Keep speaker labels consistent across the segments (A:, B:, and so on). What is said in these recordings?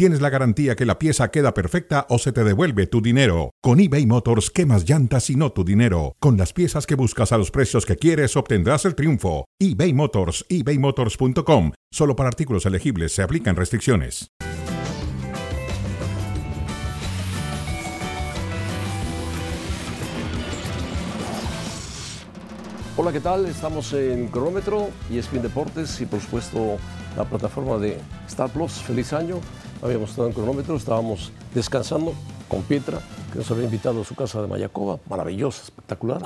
A: tienes la garantía que la pieza queda perfecta o se te devuelve tu dinero. Con eBay Motors, quemas llantas y no tu dinero. Con las piezas que buscas a los precios que quieres, obtendrás el triunfo. eBay Motors, ebaymotors.com. Solo para artículos elegibles se aplican restricciones.
B: Hola, ¿qué tal? Estamos en Cronómetro y Spin Deportes y por supuesto la plataforma de Star Plus. Feliz año. Habíamos estado en Cronómetro, estábamos descansando con Pietra, que nos había invitado a su casa de Mayacoba. Maravillosa, espectacular.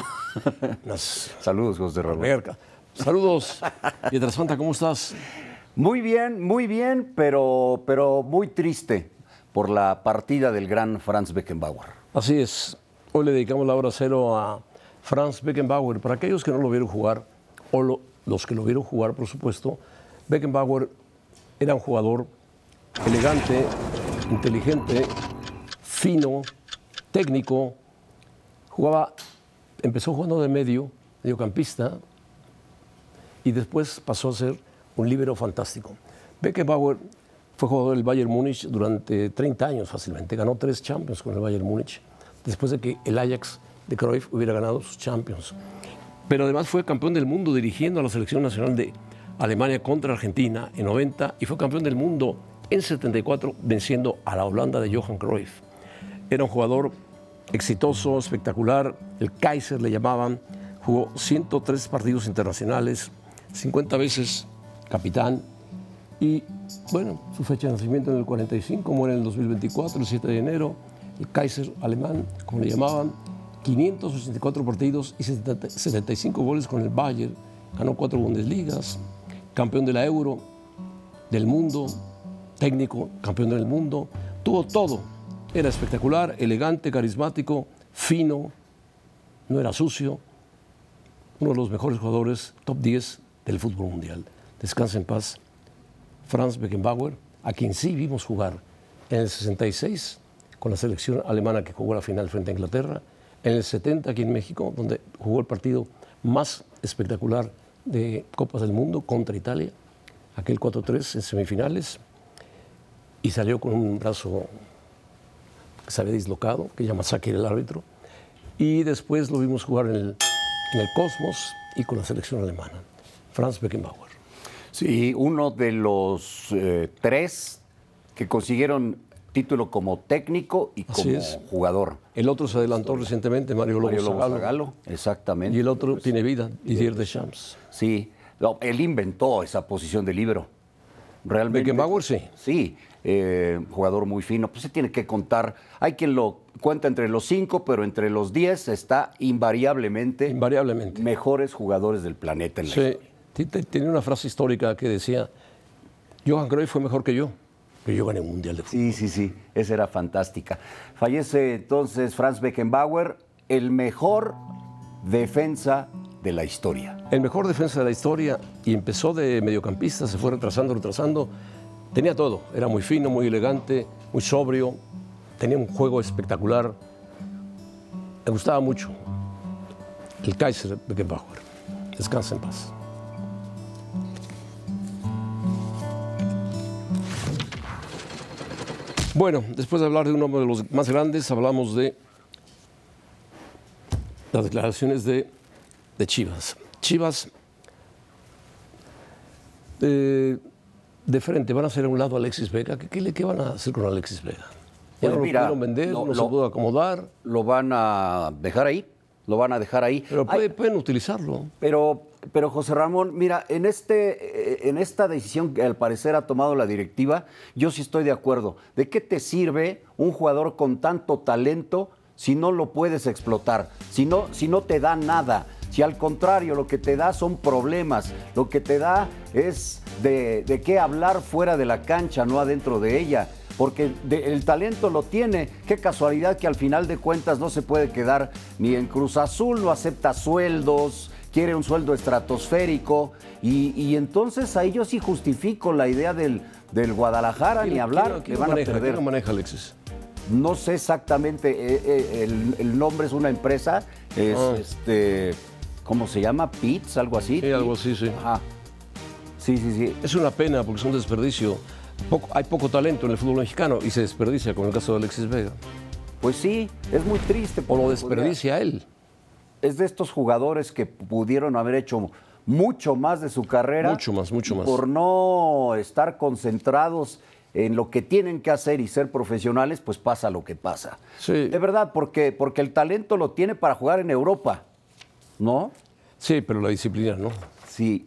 C: Saludos, José Ramón.
B: Saludos, Pietra Santa, ¿cómo estás?
C: Muy bien, muy bien, pero, pero muy triste por la partida del gran Franz Beckenbauer.
B: Así es. Hoy le dedicamos la hora cero a Franz Beckenbauer. Para aquellos que no lo vieron jugar, o los que lo vieron jugar, por supuesto, Beckenbauer era un jugador elegante, inteligente, fino, técnico. Jugaba, empezó jugando de medio, mediocampista, y después pasó a ser un líbero fantástico. Beckenbauer fue jugador del Bayern Múnich durante 30 años fácilmente. Ganó tres Champions con el Bayern Múnich, después de que el Ajax de Cruyff hubiera ganado sus Champions. Pero además fue campeón del mundo dirigiendo a la selección nacional de Alemania contra Argentina en 90 y fue campeón del mundo en 74 venciendo a la Holanda de Johan Cruyff. Era un jugador exitoso, espectacular, el Kaiser le llamaban, jugó 103 partidos internacionales, 50 veces capitán. Y bueno, su fecha de nacimiento en el 45, muere en el 2024, el 7 de enero, el Kaiser alemán, como le llamaban, 584 partidos y 75 goles con el Bayern, ganó cuatro Bundesligas, campeón de la Euro, del mundo, técnico, campeón del mundo, tuvo todo. Era espectacular, elegante, carismático, fino, no era sucio, uno de los mejores jugadores, top 10 del fútbol mundial. Descansa en paz, Franz Beckenbauer, a quien sí vimos jugar en el 66 con la selección alemana que jugó la final frente a Inglaterra, en el 70 aquí en México, donde jugó el partido más espectacular de Copas del Mundo contra Italia, aquel 4-3 en semifinales, y salió con un brazo que se había dislocado, que Yamasaki era el árbitro, y después lo vimos jugar en el, Cosmos y con la selección alemana, Franz Beckenbauer.
C: Sí, uno de los eh, tres que consiguieron título como técnico y como jugador.
B: El otro se adelantó recientemente, Mario Lobo,
C: exactamente.
B: Y el otro tiene vida, Didier Deschamps.
C: Sí, él inventó esa posición de libro. Realmente.
B: Beckenbauer sí.
C: Sí, eh, jugador muy fino. Pues se tiene que contar. Hay quien lo cuenta entre los cinco, pero entre los diez está invariablemente,
B: invariablemente.
C: mejores jugadores del planeta en la
B: sí. Tiene una frase histórica que decía, Johan Cruyff fue mejor que yo, pero yo gané un mundial de fútbol.
C: Sí, sí, sí, esa era fantástica. Fallece entonces Franz Beckenbauer, el mejor defensa de la historia.
B: El mejor defensa de la historia y empezó de mediocampista, se fue retrasando, retrasando Tenía todo, era muy fino, muy elegante, muy sobrio, tenía un juego espectacular. Me gustaba mucho el Kaiser Beckenbauer. Descansa en paz. Bueno, después de hablar de uno de los más grandes, hablamos de las declaraciones de, Chivas. Chivas eh, de frente van a hacer a un lado a Alexis Vega. ¿Qué, qué, van a hacer con Alexis Vega? ¿Ya pues no lo pudieron vender? ¿No se pudo acomodar?
C: Lo van a dejar ahí. Lo van a dejar ahí.
B: Pero pueden utilizarlo.
C: Pero, pero José Ramón, mira, en, este, en esta decisión que al parecer ha tomado la directiva, yo sí estoy de acuerdo. ¿De qué te sirve un jugador con tanto talento si no lo puedes explotar? Si no, si no te da nada. Si al contrario lo que te da son problemas, lo que te da es de, qué hablar fuera de la cancha, no adentro de ella porque el talento lo tiene. Qué casualidad que al final de cuentas no se puede quedar ni en Cruz Azul, no acepta sueldos, quiere un sueldo estratosférico y, y entonces ahí yo sí justifico la idea del, del Guadalajara, ni
B: ¿Quién-
C: hablar, que van
B: maneja?
C: a perder.
B: ¿Quién maneja, Alexis?
C: No sé exactamente, eh, eh, el, el nombre es una empresa, es
B: Ah.
C: este, ¿cómo se llama? Pits, algo así.
B: Sí, algo así, sí.
C: Ajá. Sí, sí, sí.
B: Es una pena porque es un desperdicio. Poco- hay poco talento en el fútbol mexicano y se desperdicia con el caso de Alexis Vega.
C: Pues sí, es muy triste.
B: O lo desperdicia él.
C: podría- Es de estos jugadores que pudieron haber hecho mucho más de su carrera.
B: Mucho más, mucho más.
C: Por no estar concentrados en lo que tienen que hacer y ser profesionales, pues pasa lo que pasa.
B: Sí.
C: De verdad, porque, porque el talento lo tiene para jugar en Europa, ¿no?
B: Sí, pero la disciplina no.
C: Sí.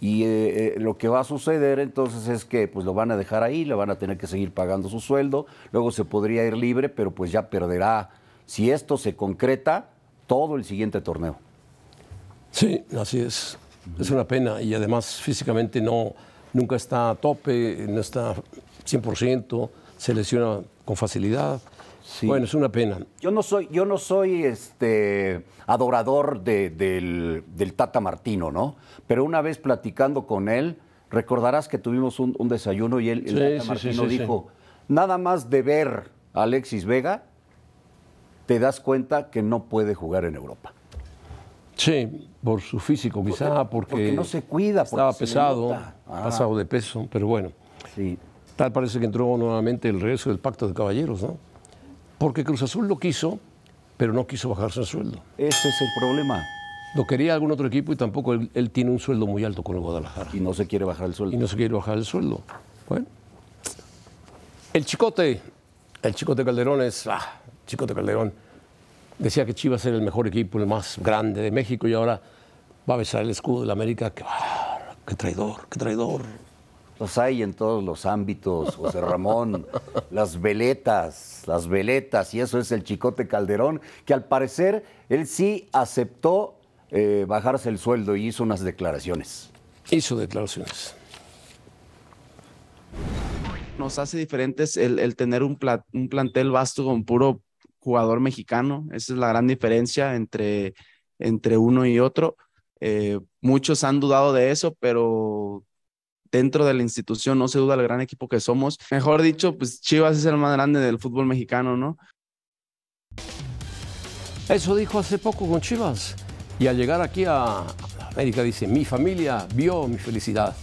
C: Y eh, eh, lo que va a suceder entonces es que pues lo van a dejar ahí, le van a tener que seguir pagando su sueldo, luego se podría ir libre, pero pues ya perderá, si esto se concreta, todo el siguiente torneo.
B: Sí, así es. Es una pena y además físicamente no, nunca está a tope, no está 100%, se lesiona con facilidad.
C: Sí.
B: Bueno, es una pena.
C: Yo no soy, yo no soy este adorador de- del, del Tata Martino, ¿no? Pero una vez platicando con él, recordarás que tuvimos un, un desayuno y él, el
B: Sí,
C: Tata
B: sí,
C: Martino dijo, nada más de ver a Alexis Vega, te das cuenta que no puede jugar en Europa.
B: Sí, por su físico quizá, porque,
C: porque no se cuida, porque
B: estaba
C: se
B: pesado.
C: Ah.
B: pasado de peso, pero bueno.
C: Sí.
B: Tal parece que entró nuevamente el regreso del pacto de caballeros, ¿no? Porque Cruz Azul lo quiso, pero no quiso bajarse el sueldo.
C: Ese es el problema.
B: Lo quería algún otro equipo y tampoco él, él tiene un sueldo muy alto con el Guadalajara.
C: Y no se quiere bajar el
B: Y
C: sueldo.
B: no se quiere bajar el sueldo. Bueno. El Chicote, el Chicote Calderón es, ah, Chicote Calderón, decía que Chivas era el mejor equipo, el más grande de México y ahora va a besar el escudo de la América. ¡Qué, bárbaro, qué traidor, qué traidor!
C: Los hay en todos los ámbitos, José Ramón. las veletas, las veletas, y eso es el Chicote Calderón, que al parecer él sí aceptó eh, bajarse el sueldo y hizo unas declaraciones.
B: Hizo declaraciones.
D: nos hace diferentes el, el tener un, pla- un plantel vasto con puro jugador mexicano. Esa es la gran diferencia entre, entre uno y otro. Eh, muchos han dudado de eso, pero dentro de la institución no se duda del gran equipo que somos. Mejor dicho, pues Chivas es el más grande del fútbol mexicano, ¿no?
B: Eso dijo hace poco con Chivas. Y al llegar aquí a América dice, mi familia vio mi felicidad.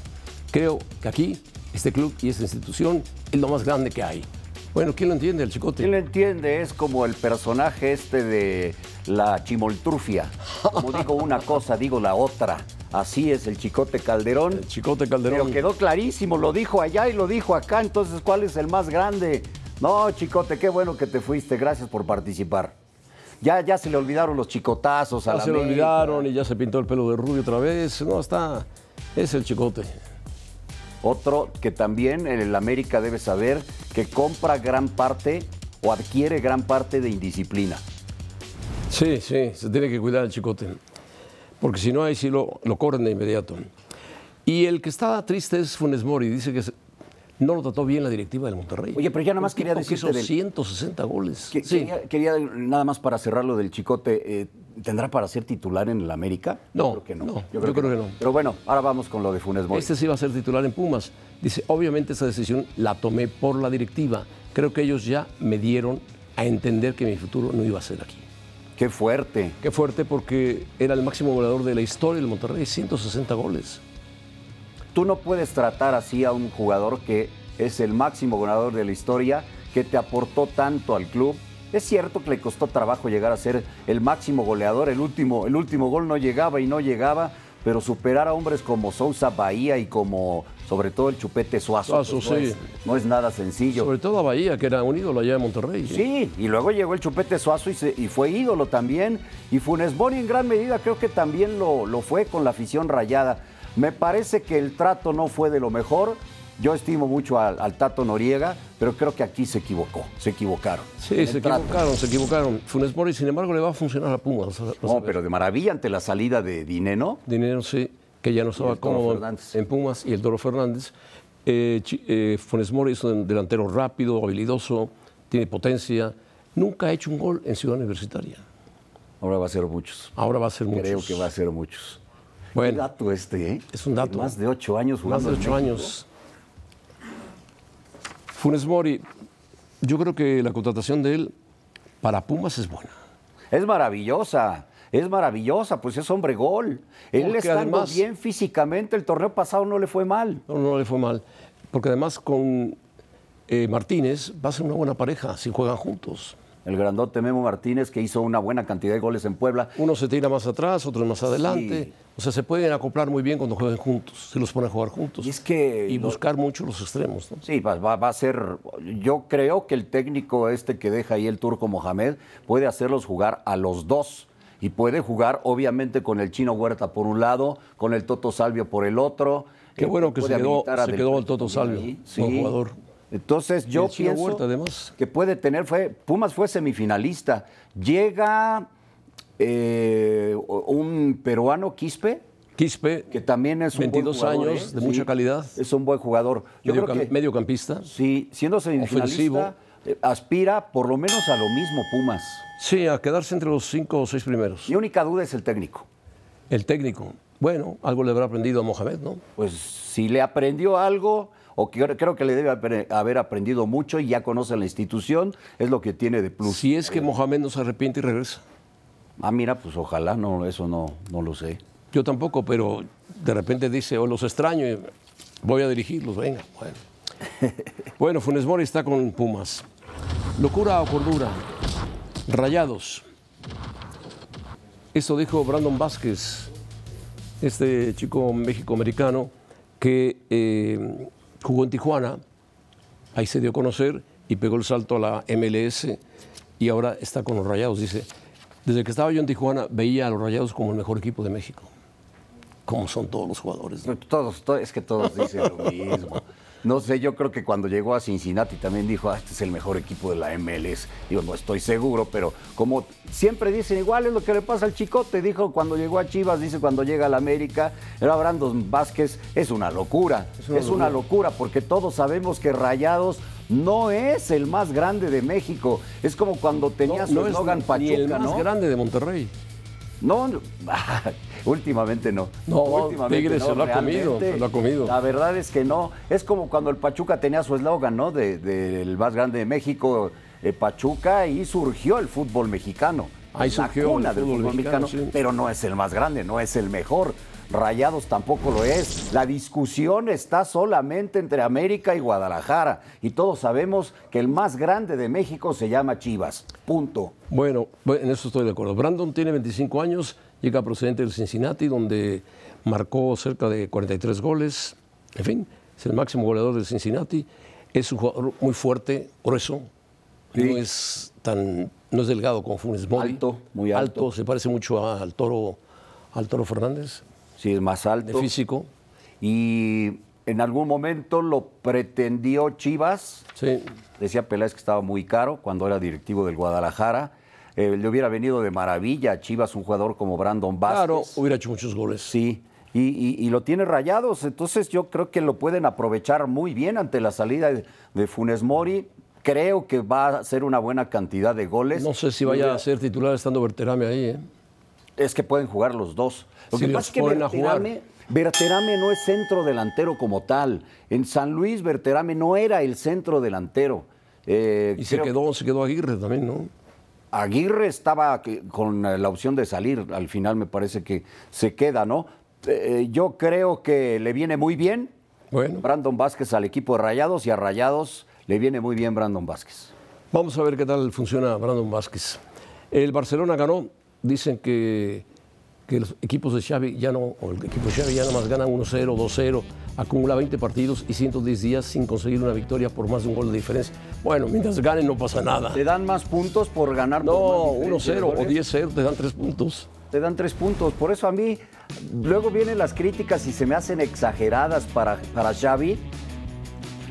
B: Creo que aquí, este club y esta institución es lo más grande que hay. Bueno, ¿quién lo entiende, el chicote?
C: ¿Quién lo entiende? Es como el personaje este de la chimoltrufia. Como digo una cosa, digo la otra. Así es el Chicote Calderón.
B: El chicote
C: Pero
B: Calderón.
C: quedó clarísimo, lo dijo allá y lo dijo acá, entonces ¿cuál es el más grande? No, Chicote, qué bueno que te fuiste, gracias por participar. Ya, ya se le olvidaron los chicotazos a
B: Ya
C: la
B: se
C: América.
B: olvidaron y ya se pintó el pelo de rubio otra vez. No, está. Es el chicote.
C: Otro que también en el América debe saber que compra gran parte o adquiere gran parte de indisciplina.
B: Sí, sí, se tiene que cuidar el chicote. Porque si no, ahí sí lo, lo corren de inmediato. Y el que está triste es Funes Mori. Dice que no lo trató bien la directiva del Monterrey.
C: Oye, pero ya nada más quería
B: tipo que
C: del-
B: 160 goles.
C: Que-
B: sí.
C: Quería, quería nada más para cerrar lo del Chicote, eh, ¿tendrá para ser titular en el América?
B: No,
C: yo creo que no.
B: no, yo creo que no.
C: Pero bueno, ahora vamos con lo de Funes Mori.
B: Este sí va a ser titular en Pumas. Dice, obviamente esa decisión la tomé por la directiva. Creo que ellos ya me dieron a entender que mi futuro no iba a ser aquí.
C: Qué fuerte.
B: Qué fuerte porque era el máximo goleador de la historia del Monterrey, 160 goles.
C: Tú no puedes tratar así a un jugador que es el máximo ganador de la historia, que te aportó tanto al club. Es cierto que le costó trabajo llegar a ser el máximo goleador, el último, el último gol no llegaba y no llegaba, pero superar a hombres como Sousa Bahía y como sobre todo el Chupete Suazo,
B: Suazo,
C: no,
B: sí.
C: es, no es nada sencillo.
B: Sobre todo a Bahía, que era un ídolo allá en Monterrey.
C: Sí, y luego llegó el Chupete Suazo y, se- y fue ídolo también. Y Funes Mori en gran medida creo que también lo, lo fue con la afición rayada. Me parece que el trato no fue de lo mejor. Yo estimo mucho al, al Tato Noriega, pero creo que aquí se equivocó, se equivocaron.
B: Sí, se
C: trato.
B: equivocaron, se equivocaron. Funes Mori, sin embargo, le va a funcionar a Pumas.
C: No, pero de maravilla ante la salida de Dineno.
B: Dinero, sí, que ya no estaba cómodo
C: Fernández.
B: en Pumas y el Toro Fernández. Eh, eh, Funes Mori es un delantero rápido, habilidoso, tiene potencia. Nunca ha hecho un gol en Ciudad Universitaria.
C: Ahora va a ser muchos.
B: Ahora va a ser muchos.
C: Creo que va a ser muchos.
B: Bueno.
C: Qué dato este, ¿eh?
B: Es un dato.
C: Más de ocho años
B: Más
C: jugando
B: de
C: en
B: ocho años. Funes Mori, yo creo que la contratación de él para Pumas es buena.
C: Es maravillosa. Es maravillosa, pues es hombre gol. Él
B: además-
C: bien físicamente, el torneo pasado no le fue mal.
B: No, no le fue mal. Porque además con eh, Martínez va a ser una buena pareja si juegan juntos.
C: El grandote Memo Martínez, que hizo una buena cantidad de goles en Puebla.
B: Uno se tira más atrás, otro más adelante.
C: Sí.
B: O sea, se pueden acoplar muy bien cuando jueguen juntos. Se los pone a jugar juntos.
C: Y es que
B: Y
C: lo-
B: buscar mucho los extremos. ¿no?
C: Sí, va a ser. Yo creo que el técnico este que deja ahí el turco Mohamed puede hacerlos jugar a los dos. Y puede jugar, obviamente, con el chino Huerta por un lado, con el Toto Salvio por el otro.
B: Qué
C: Eh,
B: bueno que se quedó- se quedó el Toto Salvio,
C: ahí.
B: buen jugador.
C: Entonces yo pienso
B: Huerta, además.
C: que puede tener, fue, Pumas fue semifinalista. Llega eh, un peruano, Quispe,
B: Quispe,
C: que también es un
B: 22
C: buen jugador,
B: años,
C: ¿eh?
B: de mucha calidad.
C: Es un buen jugador. Yo
B: medio
C: creo que-
B: mediocampista.
C: Sí, siendo semifinalista,
B: Ofensivo.
C: Eh, aspira por lo menos a lo mismo Pumas.
B: Sí, a quedarse entre los cinco o seis primeros.
C: Mi única duda es el técnico.
B: El técnico. Bueno, algo le habrá aprendido a Mohamed, ¿no?
C: Pues si le aprendió algo, o que creo que le debe haber- aprendido mucho y ya conoce la institución, es lo que tiene de plus.
B: Si es que Mohamed no se arrepiente y regresa.
C: Ah, mira, pues ojalá, no, eso no, no lo sé.
B: Yo tampoco, pero de repente dice, o los extraño y voy a dirigirlos, venga. Bueno, bueno Funes Mori está con Pumas. Locura o cordura. Rayados. Esto dijo Brandon Vázquez, este chico méxico-americano que eh, jugó en Tijuana, ahí se dio a conocer y pegó el salto a la MLS y ahora está con los Rayados. Dice, desde que estaba yo en Tijuana veía a los Rayados como el mejor equipo de México. Como son todos los jugadores. ¿no?
C: Todos, to- es que todos dicen lo mismo. No sé, yo creo que cuando llegó a Cincinnati también dijo, ah, este es el mejor equipo de la MLS. Digo, no estoy seguro, pero como siempre dicen, igual es lo que le pasa al Chicote. Dijo cuando llegó a Chivas, dice cuando llega a la América. Era Brandon Vázquez, es una locura. Es una, locura porque todos sabemos que Rayados no es el más grande de México. Es como cuando tenía su
B: es
C: eslogan
B: ni el más
C: ¿no?
B: grande de Monterrey.
C: No, no. últimamente no.
B: No,
C: últimamente
B: Tigres se lo ha comido, se lo ha comido.
C: La verdad es que no. Es como cuando el Pachuca tenía su eslogan, ¿no? De- Del más grande de México, eh, Pachuca, y surgió el fútbol mexicano.
B: Ahí
C: La
B: surgió el
C: cuna del
B: fútbol
C: fútbol
B: mexicano,
C: mexicano,
B: sí.
C: pero no es el más grande, no es el mejor. Rayados tampoco lo es. La discusión está solamente entre América y Guadalajara. Y todos sabemos que el más grande de México se llama Chivas. Punto.
B: Bueno, en eso estoy de acuerdo. Brandon tiene 25 años, llega procedente del Cincinnati, donde marcó cerca de 43 goles. En fin, es el máximo goleador del Cincinnati. Es un jugador muy fuerte, grueso. No es tan, no es delgado como Funes Mori.
C: Alto, muy alto.
B: se parece mucho a- al toro, al toro Fernández,
C: Sí, es más
B: de
C: alto.
B: físico.
C: Y en algún momento lo pretendió Chivas.
B: Sí,
C: Decía Peláez que estaba muy caro cuando era directivo del Guadalajara. Eh, le hubiera venido de maravilla a Chivas un jugador como Brandon Vázquez.
B: claro, hubiera hecho muchos goles.
C: Sí, y, y- y lo tiene rayados. Entonces yo creo que lo pueden aprovechar muy bien ante la salida de, de Funes Mori. Creo que va a ser una buena cantidad de goles.
B: No sé si vaya a ser titular estando Berterame ahí. ¿eh?
C: Es que pueden jugar los dos. Lo
B: Si
C: que
B: los
C: pasa es que
B: ponen a jugar.
C: Berterame, Berterame no es centro delantero como tal. En San Luis, Berterame no era el centro delantero. Eh,
B: Y se quedó, se quedó Aguirre también, ¿no?
C: Aguirre estaba con eh, la opción de salir. Al final me parece que se queda, ¿no? Eh, yo creo que le viene muy bien
B: Bueno.
C: Brandon Vázquez al equipo de Rayados y a Rayados le viene muy bien Brandon Vázquez.
B: Vamos a ver qué tal funciona Brandon Vázquez. El Barcelona ganó, dicen que, que los equipos de Xavi ya no, o el equipo de Xavi ya nada más ganan 1-0, 2-0, acumula 20 partidos y 110 días sin conseguir una victoria por más de un gol de diferencia. Bueno, mientras ganen no pasa nada.
C: ¿Te dan más puntos por ganar?
B: No,
C: más diferencia de
B: 1-0 o
C: goles?
B: 10-0 te dan 3 puntos.
C: Te dan tres puntos. Por eso a mí, luego vienen las críticas y se me hacen exageradas para, para Xavi.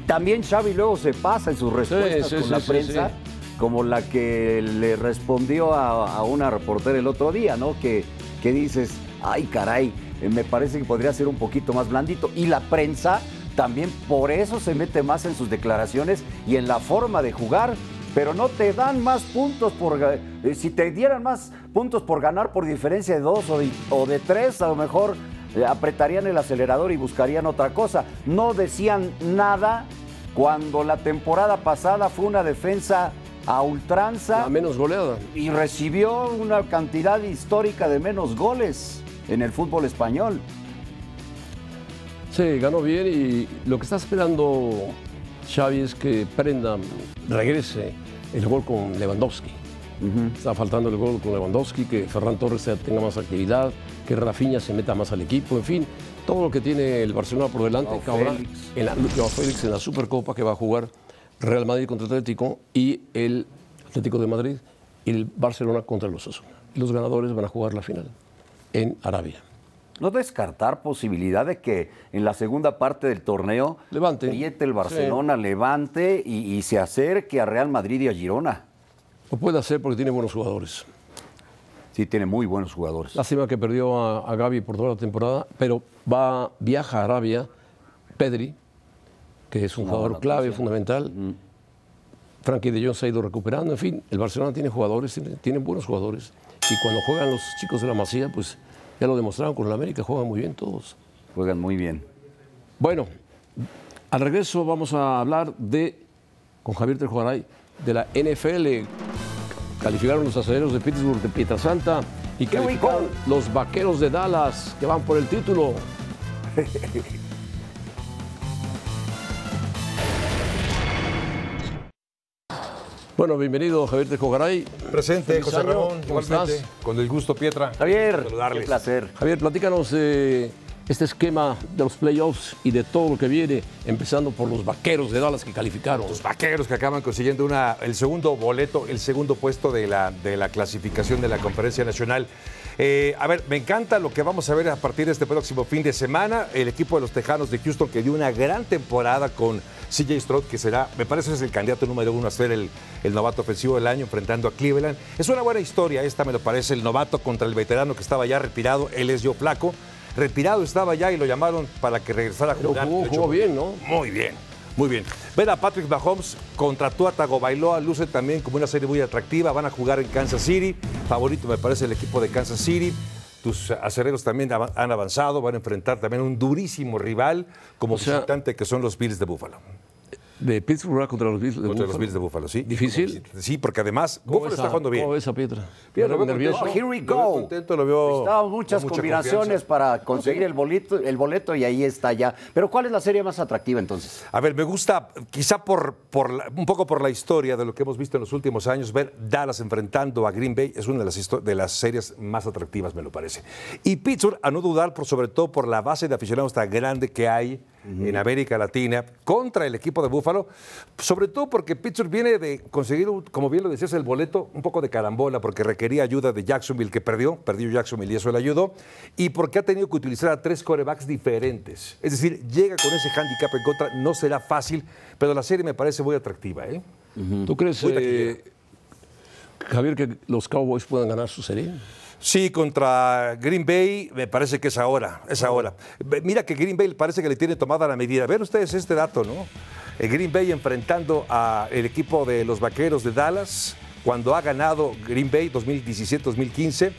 C: También Xavi luego se pasa en sus respuestas
B: sí,
C: con
B: sí,
C: la prensa, como la que le respondió a, a una reportera el otro día, ¿no? Que, que dices, ay caray, eh, me parece que podría ser un poquito más blandito. Y la prensa también por eso se mete más en sus declaraciones y en la forma de jugar pero no te dan más puntos por... eh, si te dieran más puntos por ganar por diferencia de dos o de, tres, a lo mejor eh, apretarían el acelerador y buscarían otra cosa. No decían nada cuando la temporada pasada fue una defensa a ultranza
B: La menos goleada.
C: y recibió una cantidad histórica de menos goles en el fútbol español.
B: Sí, ganó bien y lo que está esperando Xavi es que prenda, regrese el gol con Lewandowski. Está faltando el gol con Lewandowski, que Ferran Torres tenga más actividad, que Rafinha se meta más al equipo, en fin, todo lo que tiene el Barcelona por delante.
C: Joao
B: que ahora. En la, Félix en la Supercopa que va a jugar Real Madrid contra Atlético y el Atlético de Madrid y el Barcelona contra los Osasuna. Los ganadores van a jugar la final en Arabia.
C: No descartar posibilidad de que en la segunda parte del torneo
B: Levante.
C: el Barcelona, levante y, y se acerque a Real Madrid y a Girona.
B: Lo puede hacer porque tiene buenos jugadores.
C: Sí, tiene muy buenos jugadores.
B: Lástima que perdió a, a Gaby por toda la temporada, pero va, viaja a Arabia Pedri, que es un
C: Una
B: jugador clave,
C: noticia.
B: fundamental. Frankie de Jong se ha ido recuperando. En fin, el Barcelona tiene jugadores, tiene, tiene buenos jugadores. Y cuando juegan los chicos de la Masía, pues ya lo demostraron con el América, juegan muy bien todos.
C: Juegan muy bien.
B: Bueno, al regreso vamos a hablar de, con Javier Trejogaray, de la NFL. Calificaron los aceleros de Pittsburgh de Pietrasanta y calificaron los vaqueros de Dallas que van por el título. Bueno, bienvenido Javier Trejogaray.
E: Presente,
B: Feliz
E: José
B: año,
E: Ramón,
B: ¿cómo
E: igualmente.
B: estás?
E: Con el gusto, Pietra.
C: Javier, qué placer.
B: Javier, platícanos de este esquema de los playoffs y de todo lo que viene, empezando por los vaqueros de Dallas que calificaron.
E: Los vaqueros que acaban consiguiendo una, el segundo boleto, el segundo puesto de la, de la clasificación de la Conferencia Nacional. Eh, a ver, me encanta lo que vamos a ver a partir de este próximo fin de semana. El equipo de los Tejanos de Houston que dio una gran temporada con CJ Stroud, que será, me parece, es el candidato número uno a ser el, el novato ofensivo del año enfrentando a Cleveland. Es una buena historia esta, me lo parece, el novato contra el veterano que estaba ya retirado. Él es Joe Flaco. Retirado estaba ya y lo llamaron para que regresara a
B: Pero
E: jugar.
B: jugó bien, ¿no?
E: muy bien, muy bien. Ver a Patrick Mahomes contra Tua Tagovailoa luce también como una serie muy atractiva. Van a jugar en Kansas City. Favorito me parece el equipo de Kansas City. Tus acereros también han avanzado. Van a enfrentar también a un durísimo rival como
B: O sea-
E: visitante que son los Bills de Buffalo.
B: De Pittsburgh contra los Bills de
E: Contra los
B: Buffalo.
E: Bills de Buffalo, sí.
B: ¿Difícil?
E: Sí, porque además
B: ¿Cómo
E: Buffalo
B: ves
E: está jugando bien.
B: ¿Cómo ves a Pietra?
E: Bien,
B: ¿No
E: lo veo
B: nervioso?
C: Here we
E: Lo veo
C: go.
E: contento, lo veo con
C: muchas
E: mucha
C: combinaciones
E: confianza.
C: para conseguir el boleto, el boleto y ahí está ya. Pero ¿cuál es la serie más atractiva entonces?
E: A ver, me gusta, quizá por, por la- un poco por la historia de lo que hemos visto en los últimos años, ver Dallas enfrentando a Green Bay es una de las, histo- de las series más atractivas, me lo parece. Y Pittsburgh, a no dudar, por, sobre todo por la base de aficionados tan grande que hay en América Latina contra el equipo de Sobre todo porque Pittsburgh viene de conseguir, como bien lo decías, el boleto un poco de carambola, porque requería ayuda de Jacksonville, que perdió, perdió Jacksonville y eso le ayudó, y porque ha tenido que utilizar a tres corebacks diferentes. Es decir, llega con ese handicap en contra, no será fácil, pero la serie me parece muy atractiva. ¿eh?
B: ¿Tú crees, eh, Javier, que los Cowboys puedan ganar su serie?
E: Sí, contra Green Bay me parece que es ahora, es ahora. Mira que Green Bay parece que le tiene tomada la medida. Ven ustedes este dato, ¿no? El Green Bay enfrentando al equipo de los Vaqueros de Dallas cuando ha ganado Green Bay 2017-2015.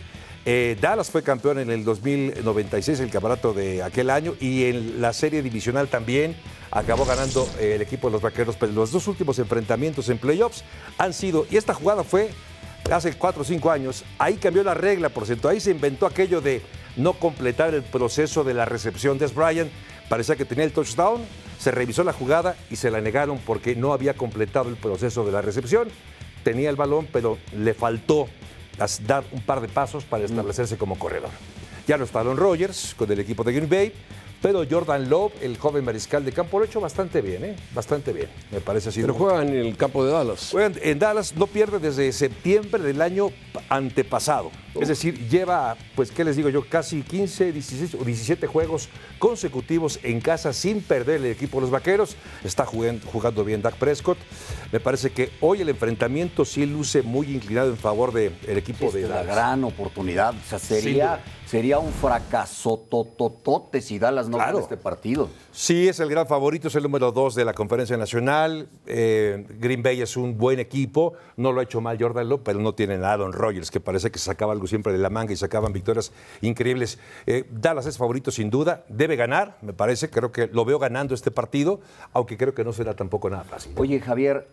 E: Eh, Dallas fue campeón en el 2096, el campeonato de aquel año, y en la serie divisional también acabó ganando eh, el equipo de los Vaqueros. Pero los dos últimos enfrentamientos en playoffs han sido, y esta jugada fue hace cuatro o cinco años, ahí cambió la regla, por cierto, ahí se inventó aquello de no completar el proceso de la recepción de Bryant. Parecía que tenía el touchdown, se revisó la jugada y se la negaron porque no había completado el proceso de la recepción. Tenía el balón, pero le faltó dar un par de pasos para establecerse como corredor. Ya no está Aaron Rodgers con el equipo de Green Bay, pero Jordan Love, el joven mariscal de campo, lo ha hecho bastante bien, ¿eh? Bastante bien, me parece así.
B: Pero juega en el campo de Dallas.
E: Juegan en Dallas, no pierde desde septiembre del año antepasado. Es decir, lleva, pues, ¿qué les digo yo? Casi 15, 16 o 17 juegos consecutivos en casa sin perder el equipo de los vaqueros. Está jugando, jugando bien Dak Prescott. Me parece que hoy el enfrentamiento sí luce muy inclinado en favor del equipo
C: Esta
E: de
C: es la
E: Dallas.
C: gran oportunidad. O sea, sería, sería un fracaso tototote si Dallas no
E: Claro.
C: gana este partido.
E: Sí, es el gran favorito, es el número dos de la conferencia nacional. Eh, Green Bay es un buen equipo, no lo ha hecho mal Jordan Love, pero no tienen a Aaron Rodgers, que parece que sacaba siempre de la manga y sacaban victorias increíbles. Eh, Dallas es favorito sin duda, debe ganar, me parece, creo que lo veo ganando este partido, aunque creo que no será tampoco nada fácil.
C: Oye, Javier,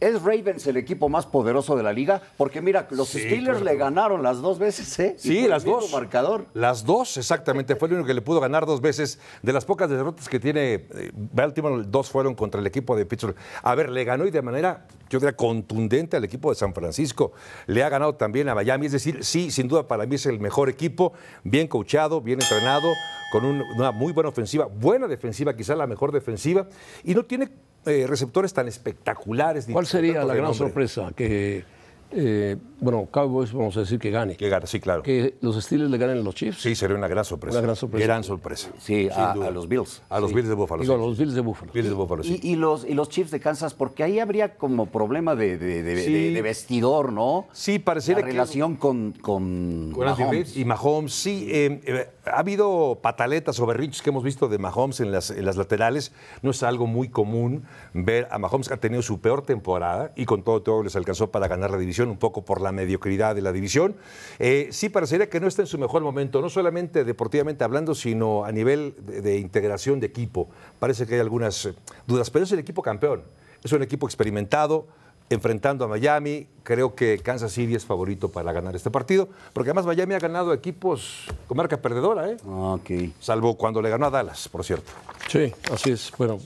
C: ¿es Ravens el equipo más poderoso de la liga? Porque mira, los
E: Sí,
C: Steelers
E: claro.
C: le ganaron las dos veces, ¿eh? Y
E: Sí,
C: fue
E: las
C: el mismo
E: dos.
C: marcador.
E: Las dos, exactamente. Fue el único que le pudo ganar dos veces. De las pocas derrotas que tiene eh, Baltimore, dos fueron contra el equipo de Pittsburgh. A ver, le ganó y de manera, yo diría, contundente al equipo de San Francisco. Le ha ganado también a Miami. Es decir, sí, sin duda para mí es el mejor equipo. Bien coachado, bien entrenado, con un- una muy buena ofensiva, buena defensiva, quizá la mejor defensiva. Y no tiene eh, receptores tan espectaculares.
B: ¿Cuál sería la gran
E: nombre.
B: sorpresa? Que, eh, bueno, Cowboys vamos a decir que gane.
E: Que gana, sí, claro.
B: Que los Steelers le ganen a los Chiefs.
E: Sí, sería una gran sorpresa.
B: Una gran sorpresa.
E: Gran sorpresa.
C: Sí, a, a los Bills.
E: A los Bills de Buffalo.
B: Digo,
E: sí.
B: los Bills de Buffalo.
E: Bills de Buffalo, sí.
C: Y, y los, y los Chiefs de Kansas, porque ahí habría como problema de, de- de-
E: Sí.
C: de- de vestidor, ¿no?
E: Sí, pareciera
C: La
E: que-
C: relación con, con,
E: Con
C: Mahomes.
E: Y Mahomes, sí. eh, eh, ha habido pataletas o berrinches que hemos visto de Mahomes en las, laterales. No es algo muy común ver a Mahomes que ha tenido su peor temporada y con todo, todo les alcanzó para ganar la división, un poco por la mediocridad de la división. Eh, sí, parecería que no está en su mejor momento, no solamente deportivamente hablando, sino a nivel de, de integración de equipo. Parece que hay algunas eh, dudas, pero es el equipo campeón. Es un equipo experimentado, enfrentando a Miami. Creo que Kansas City es favorito para ganar este partido, porque además Miami ha ganado equipos con marca perdedora, ¿eh?
C: Ah, Ok.
E: salvo cuando le ganó a Dallas, por cierto.
B: Sí, así es. Bueno,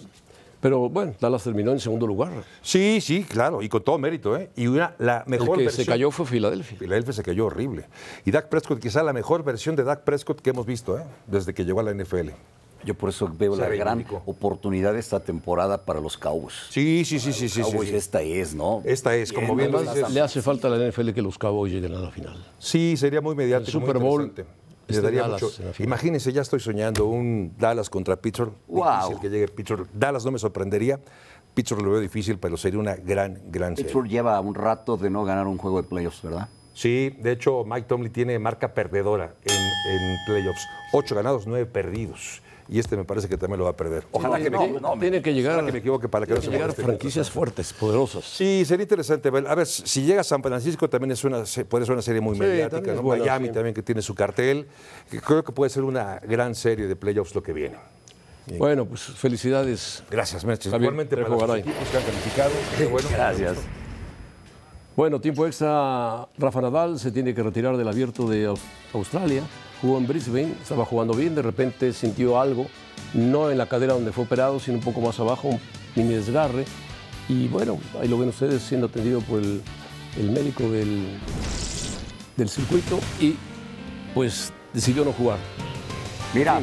B: pero bueno, Dallas terminó en segundo lugar.
E: Sí, sí, claro, y con todo mérito, ¿eh? Y una, la
B: El
E: mejor
B: que
E: versión.
B: se cayó fue Filadelfia.
E: Filadelfia se cayó horrible. Y Dak Prescott, quizá la mejor versión de Dak Prescott que hemos visto, ¿eh? Desde que llegó a la NFL.
C: Yo por eso veo
E: Se
C: la gran oportunidad de esta temporada para los Cowboys.
E: Sí, sí, sí, sí, sí. sí,
C: Cowboys,
E: sí.
C: esta es, ¿no?
E: Esta es, como bien lo dices.
B: le hace falta a la NFL que los Cowboys lleguen a la final.
E: Sí, sería muy mediático.
B: El
E: muy
B: Super Bowl
E: Le daría
B: Dallas
E: mucho. Imagínense, ya estoy soñando un Dallas contra Pittsburgh.
C: Wow.
E: Difícil que llegue Pittsburgh. Dallas no me sorprendería. Pittsburgh lo veo difícil, pero sería una gran, gran serie.
C: Pittsburgh lleva un rato de no ganar un juego de playoffs, ¿verdad?
E: Sí, de hecho, Mike Tomlin tiene marca perdedora en, en playoffs. Ocho ganados, nueve perdidos. Y este me parece que también lo va a perder. Ojalá que, me,
B: tiene, tiene que llegar,
E: que me equivoque para que no
B: llegar franquicias fuertes, poderosas.
E: Sí, sería interesante ver. A ver, si llega a San Francisco también es una, puede ser una serie muy
B: Sí,
E: mediática.
B: también
E: ¿no?
B: es buena,
E: Miami
B: sí.
E: también que tiene su cartel. que Creo que puede ser una gran serie de playoffs lo que viene.
B: Bueno, pues felicidades.
E: Gracias.
B: Javier
E: Igualmente para los equipos que han calificado. Bueno.
C: Gracias.
B: Bueno, tiempo extra. Rafa Nadal se tiene que retirar del abierto de Aus- Australia. Jugó en Brisbane, estaba jugando bien, de repente sintió algo, no en la cadera donde fue operado, sino un poco más abajo, un mini desgarre. Y bueno, ahí lo ven ustedes siendo atendido por el, el médico del, del circuito y pues decidió no jugar.
C: Mira,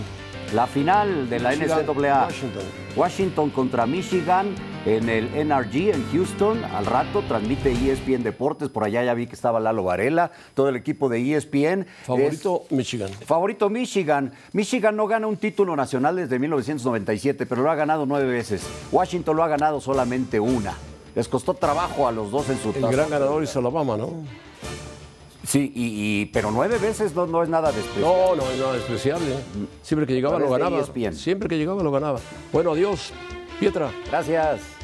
C: la final de la
B: Michigan,
C: NCAA.
B: Washington.
C: Washington contra Michigan en el NRG en Houston. Al rato transmite E ESPN Deportes. Por allá ya vi que estaba Lalo Varela, todo el equipo de E ESPN.
B: Favorito Michigan.
C: Favorito Michigan. Michigan no gana un título nacional desde 1997, pero lo ha ganado nueve veces. Washington lo ha ganado solamente una. Les costó trabajo a los dos en su
B: El gran ganador es Alabama, ¿no?
C: Sí, y, y- pero nueve veces no, no es nada de especial.
B: No, no es nada despreciable. Siempre que llegaba lo ganaba.
C: ESPN.
B: Siempre que llegaba lo ganaba. Bueno, adiós, Pietra.
C: Gracias.